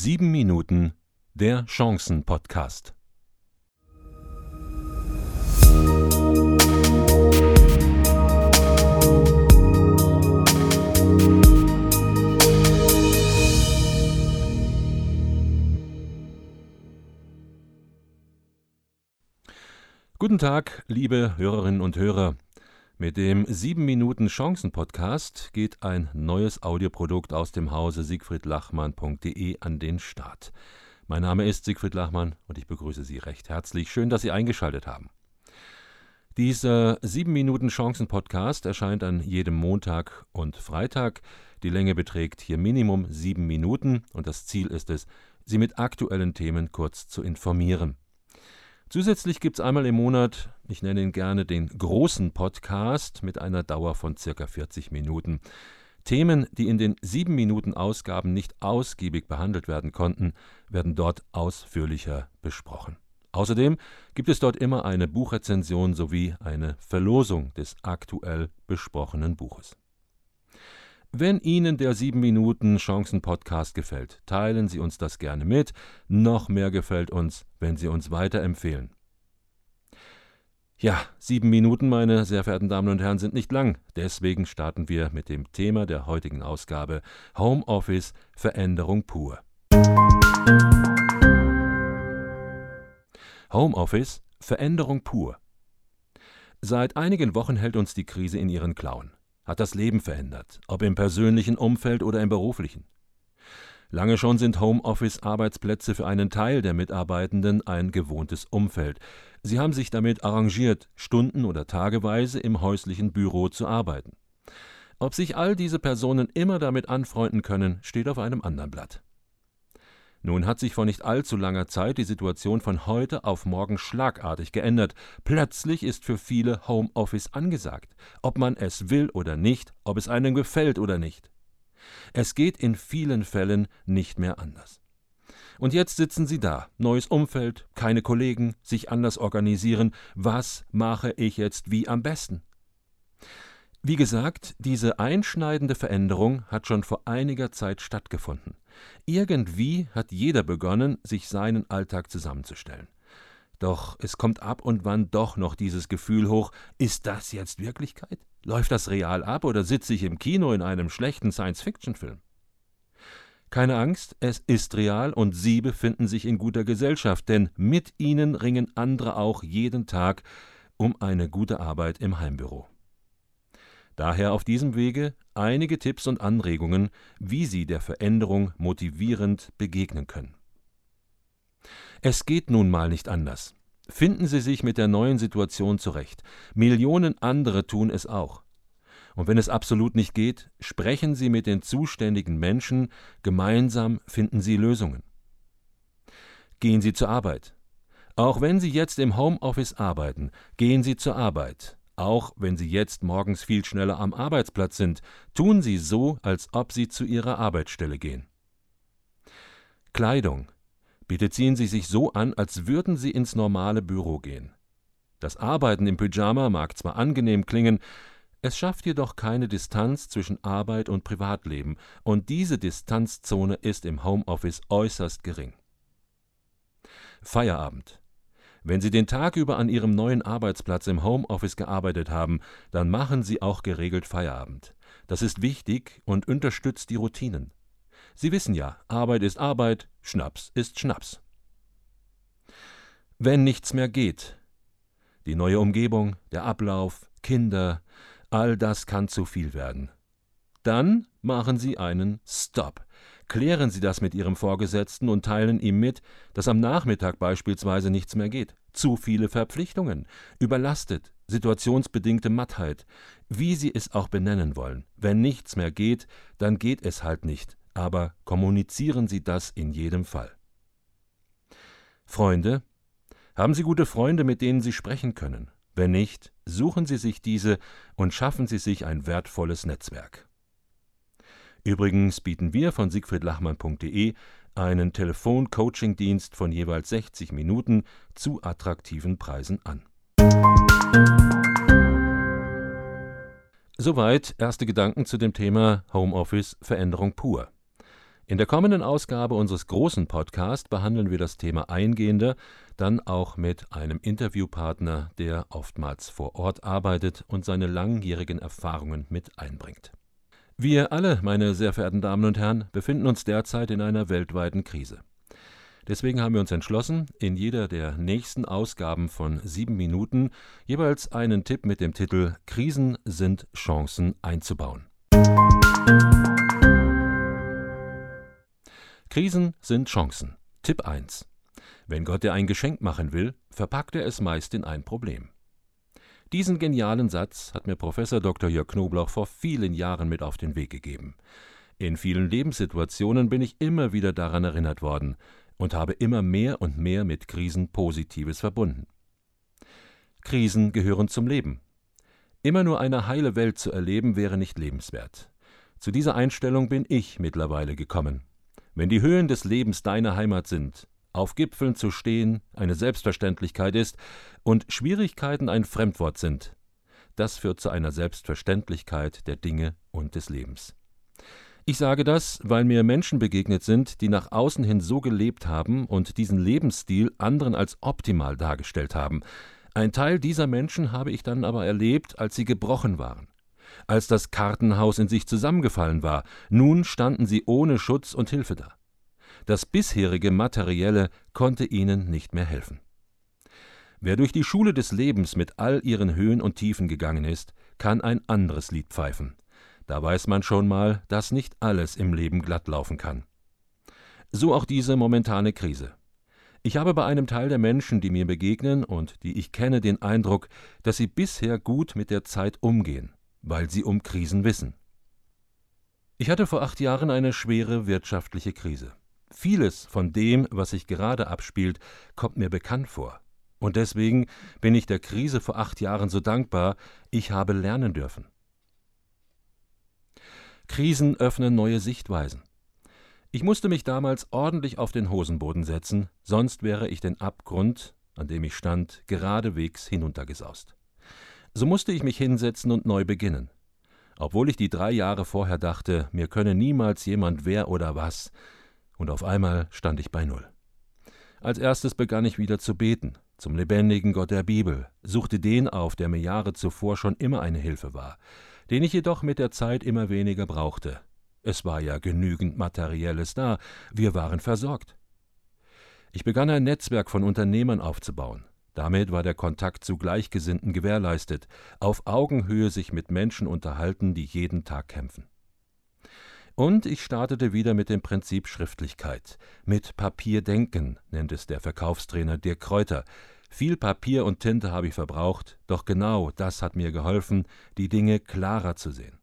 Sieben Minuten der Chancen-Podcast. Guten Tag, liebe Hörerinnen und Hörer. Mit dem 7 Minuten Chancen Podcast geht ein neues Audioprodukt aus dem Hause siegfriedlachmann.de an den Start. Mein Name ist Siegfried Lachmann und ich begrüße Sie recht herzlich. Schön, dass Sie eingeschaltet haben. Dieser 7 Minuten Chancen Podcast erscheint an jedem Montag und Freitag. Die Länge beträgt hier Minimum 7 Minuten und das Ziel ist es, Sie mit aktuellen Themen kurz zu informieren. Zusätzlich gibt es einmal im Monat, ich nenne ihn gerne den großen Podcast mit einer Dauer von circa 40 Minuten. Themen, die in den 7 Minuten Ausgaben nicht ausgiebig behandelt werden konnten, werden dort ausführlicher besprochen. Außerdem gibt es dort immer eine Buchrezension sowie eine Verlosung des aktuell besprochenen Buches. Wenn Ihnen der 7 Minuten Chancen Podcast gefällt, teilen Sie uns das gerne mit. Noch mehr gefällt uns, wenn Sie uns weiterempfehlen. Ja, sieben Minuten, meine sehr verehrten Damen und Herren, sind nicht lang. Deswegen starten wir mit dem Thema der heutigen Ausgabe Homeoffice Veränderung pur. Homeoffice Veränderung pur. Seit einigen Wochen hält uns die Krise in ihren Klauen hat das Leben verändert, ob im persönlichen Umfeld oder im beruflichen. Lange schon sind Homeoffice-Arbeitsplätze für einen Teil der Mitarbeitenden ein gewohntes Umfeld. Sie haben sich damit arrangiert, stunden- oder tageweise im häuslichen Büro zu arbeiten. Ob sich all diese Personen immer damit anfreunden können, steht auf einem anderen Blatt. Nun hat sich vor nicht allzu langer Zeit die Situation von heute auf morgen schlagartig geändert. Plötzlich ist für viele Homeoffice angesagt, ob man es will oder nicht, ob es einem gefällt oder nicht. Es geht in vielen Fällen nicht mehr anders. Und jetzt sitzen sie da, neues Umfeld, keine Kollegen, sich anders organisieren, was mache ich jetzt wie am besten? Wie gesagt, diese einschneidende Veränderung hat schon vor einiger Zeit stattgefunden. Irgendwie hat jeder begonnen, sich seinen Alltag zusammenzustellen. Doch es kommt ab und wann doch noch dieses Gefühl hoch, ist das jetzt Wirklichkeit? Läuft das real ab oder sitze ich im Kino in einem schlechten Science-Fiction-Film? Keine Angst, es ist real und Sie befinden sich in guter Gesellschaft, denn mit Ihnen ringen andere auch jeden Tag um eine gute Arbeit im Heimbüro. Daher auf diesem Wege einige Tipps und Anregungen, wie Sie der Veränderung motivierend begegnen können. Es geht nun mal nicht anders. Finden Sie sich mit der neuen Situation zurecht. Millionen andere tun es auch. Und wenn es absolut nicht geht, sprechen Sie mit den zuständigen Menschen, gemeinsam finden Sie Lösungen. Gehen Sie zur Arbeit. Auch wenn Sie jetzt im Homeoffice arbeiten, gehen Sie zur Arbeit. Auch wenn Sie jetzt morgens viel schneller am Arbeitsplatz sind, tun Sie so, als ob Sie zu Ihrer Arbeitsstelle gehen. Kleidung. Bitte ziehen Sie sich so an, als würden Sie ins normale Büro gehen. Das Arbeiten im Pyjama mag zwar angenehm klingen, es schafft jedoch keine Distanz zwischen Arbeit und Privatleben, und diese Distanzzone ist im Homeoffice äußerst gering. Feierabend. Wenn Sie den Tag über an Ihrem neuen Arbeitsplatz im Homeoffice gearbeitet haben, dann machen Sie auch geregelt Feierabend. Das ist wichtig und unterstützt die Routinen. Sie wissen ja, Arbeit ist Arbeit, Schnaps ist Schnaps. Wenn nichts mehr geht, die neue Umgebung, der Ablauf, Kinder, all das kann zu viel werden. Dann machen Sie einen Stop. Klären Sie das mit Ihrem Vorgesetzten und teilen ihm mit, dass am Nachmittag beispielsweise nichts mehr geht. Zu viele Verpflichtungen, überlastet, situationsbedingte Mattheit, wie Sie es auch benennen wollen. Wenn nichts mehr geht, dann geht es halt nicht, aber kommunizieren Sie das in jedem Fall. Freunde? Haben Sie gute Freunde, mit denen Sie sprechen können? Wenn nicht, suchen Sie sich diese und schaffen Sie sich ein wertvolles Netzwerk. Übrigens bieten wir von siegfriedlachmann.de einen Telefon-Coaching-Dienst von jeweils 60 Minuten zu attraktiven Preisen an. Soweit erste Gedanken zu dem Thema Homeoffice Veränderung pur. In der kommenden Ausgabe unseres großen Podcasts behandeln wir das Thema eingehender, dann auch mit einem Interviewpartner, der oftmals vor Ort arbeitet und seine langjährigen Erfahrungen mit einbringt. Wir alle, meine sehr verehrten Damen und Herren, befinden uns derzeit in einer weltweiten Krise. Deswegen haben wir uns entschlossen, in jeder der nächsten Ausgaben von sieben Minuten jeweils einen Tipp mit dem Titel Krisen sind Chancen einzubauen. Krisen sind Chancen. Tipp 1. Wenn Gott dir ein Geschenk machen will, verpackt er es meist in ein Problem. Diesen genialen Satz hat mir Professor Dr. Jörg Knoblauch vor vielen Jahren mit auf den Weg gegeben. In vielen Lebenssituationen bin ich immer wieder daran erinnert worden und habe immer mehr und mehr mit Krisen Positives verbunden. Krisen gehören zum Leben. Immer nur eine heile Welt zu erleben wäre nicht lebenswert. Zu dieser Einstellung bin ich mittlerweile gekommen. Wenn die Höhen des Lebens deine Heimat sind, auf Gipfeln zu stehen eine Selbstverständlichkeit ist und Schwierigkeiten ein Fremdwort sind, das führt zu einer Selbstverständlichkeit der Dinge und des Lebens. Ich sage das, weil mir Menschen begegnet sind, die nach außen hin so gelebt haben und diesen Lebensstil anderen als optimal dargestellt haben. Ein Teil dieser Menschen habe ich dann aber erlebt, als sie gebrochen waren als das Kartenhaus in sich zusammengefallen war, nun standen sie ohne Schutz und Hilfe da. Das bisherige Materielle konnte ihnen nicht mehr helfen. Wer durch die Schule des Lebens mit all ihren Höhen und Tiefen gegangen ist, kann ein anderes Lied pfeifen. Da weiß man schon mal, dass nicht alles im Leben glatt laufen kann. So auch diese momentane Krise. Ich habe bei einem Teil der Menschen, die mir begegnen und die ich kenne, den Eindruck, dass sie bisher gut mit der Zeit umgehen weil sie um Krisen wissen. Ich hatte vor acht Jahren eine schwere wirtschaftliche Krise. Vieles von dem, was sich gerade abspielt, kommt mir bekannt vor. Und deswegen bin ich der Krise vor acht Jahren so dankbar, ich habe lernen dürfen. Krisen öffnen neue Sichtweisen. Ich musste mich damals ordentlich auf den Hosenboden setzen, sonst wäre ich den Abgrund, an dem ich stand, geradewegs hinuntergesaust. So musste ich mich hinsetzen und neu beginnen. Obwohl ich die drei Jahre vorher dachte, mir könne niemals jemand wer oder was, und auf einmal stand ich bei Null. Als erstes begann ich wieder zu beten, zum lebendigen Gott der Bibel, suchte den auf, der mir Jahre zuvor schon immer eine Hilfe war, den ich jedoch mit der Zeit immer weniger brauchte. Es war ja genügend Materielles da, wir waren versorgt. Ich begann ein Netzwerk von Unternehmern aufzubauen, damit war der Kontakt zu Gleichgesinnten gewährleistet, auf Augenhöhe sich mit Menschen unterhalten, die jeden Tag kämpfen. Und ich startete wieder mit dem Prinzip Schriftlichkeit. Mit Papier denken, nennt es der Verkaufstrainer Dirk Kräuter. Viel Papier und Tinte habe ich verbraucht, doch genau das hat mir geholfen, die Dinge klarer zu sehen.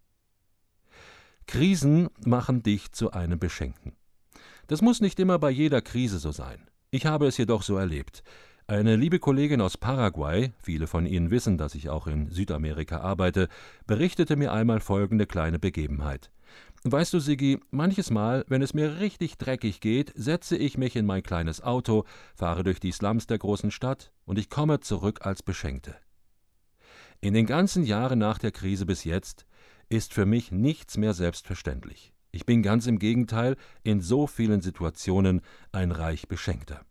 Krisen machen dich zu einem Beschenkten. Das muss nicht immer bei jeder Krise so sein. Ich habe es jedoch so erlebt. Eine liebe Kollegin aus Paraguay, viele von Ihnen wissen, dass ich auch in Südamerika arbeite, berichtete mir einmal folgende kleine Begebenheit. Weißt du, Sigi, manches Mal, wenn es mir richtig dreckig geht, setze ich mich in mein kleines Auto, fahre durch die Slums der großen Stadt und ich komme zurück als Beschenkte. In den ganzen Jahren nach der Krise bis jetzt ist für mich nichts mehr selbstverständlich. Ich bin ganz im Gegenteil in so vielen Situationen ein reich Beschenkter.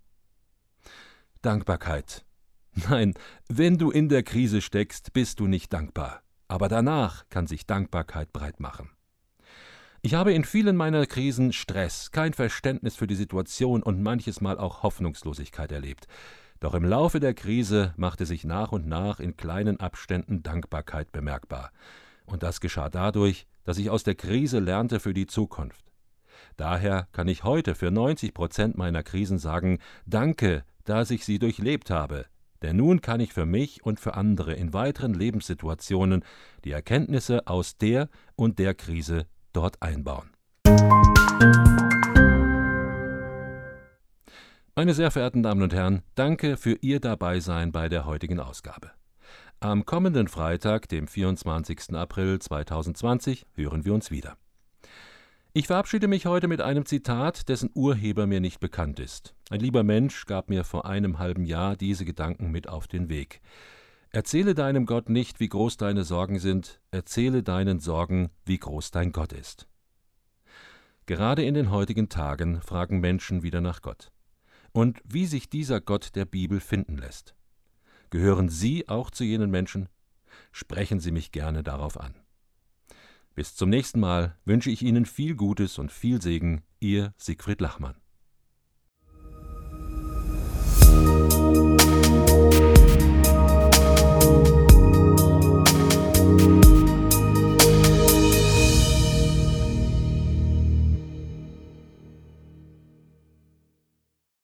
Dankbarkeit. Nein, wenn du in der Krise steckst, bist du nicht dankbar. Aber danach kann sich Dankbarkeit breit machen. Ich habe in vielen meiner Krisen Stress, kein Verständnis für die Situation und manches Mal auch Hoffnungslosigkeit erlebt. Doch im Laufe der Krise machte sich nach und nach in kleinen Abständen Dankbarkeit bemerkbar. Und das geschah dadurch, dass ich aus der Krise lernte für die Zukunft. Daher kann ich heute für 90 Prozent meiner Krisen sagen, danke, dass ich sie durchlebt habe, denn nun kann ich für mich und für andere in weiteren Lebenssituationen die Erkenntnisse aus der und der Krise dort einbauen. Meine sehr verehrten Damen und Herren, danke für Ihr Dabeisein bei der heutigen Ausgabe. Am kommenden Freitag, dem 24. April 2020, hören wir uns wieder. Ich verabschiede mich heute mit einem Zitat, dessen Urheber mir nicht bekannt ist. Ein lieber Mensch gab mir vor einem halben Jahr diese Gedanken mit auf den Weg. Erzähle deinem Gott nicht, wie groß deine Sorgen sind, erzähle deinen Sorgen, wie groß dein Gott ist. Gerade in den heutigen Tagen fragen Menschen wieder nach Gott. Und wie sich dieser Gott der Bibel finden lässt. Gehören Sie auch zu jenen Menschen? Sprechen Sie mich gerne darauf an. Bis zum nächsten Mal wünsche ich Ihnen viel Gutes und viel Segen, Ihr Siegfried Lachmann.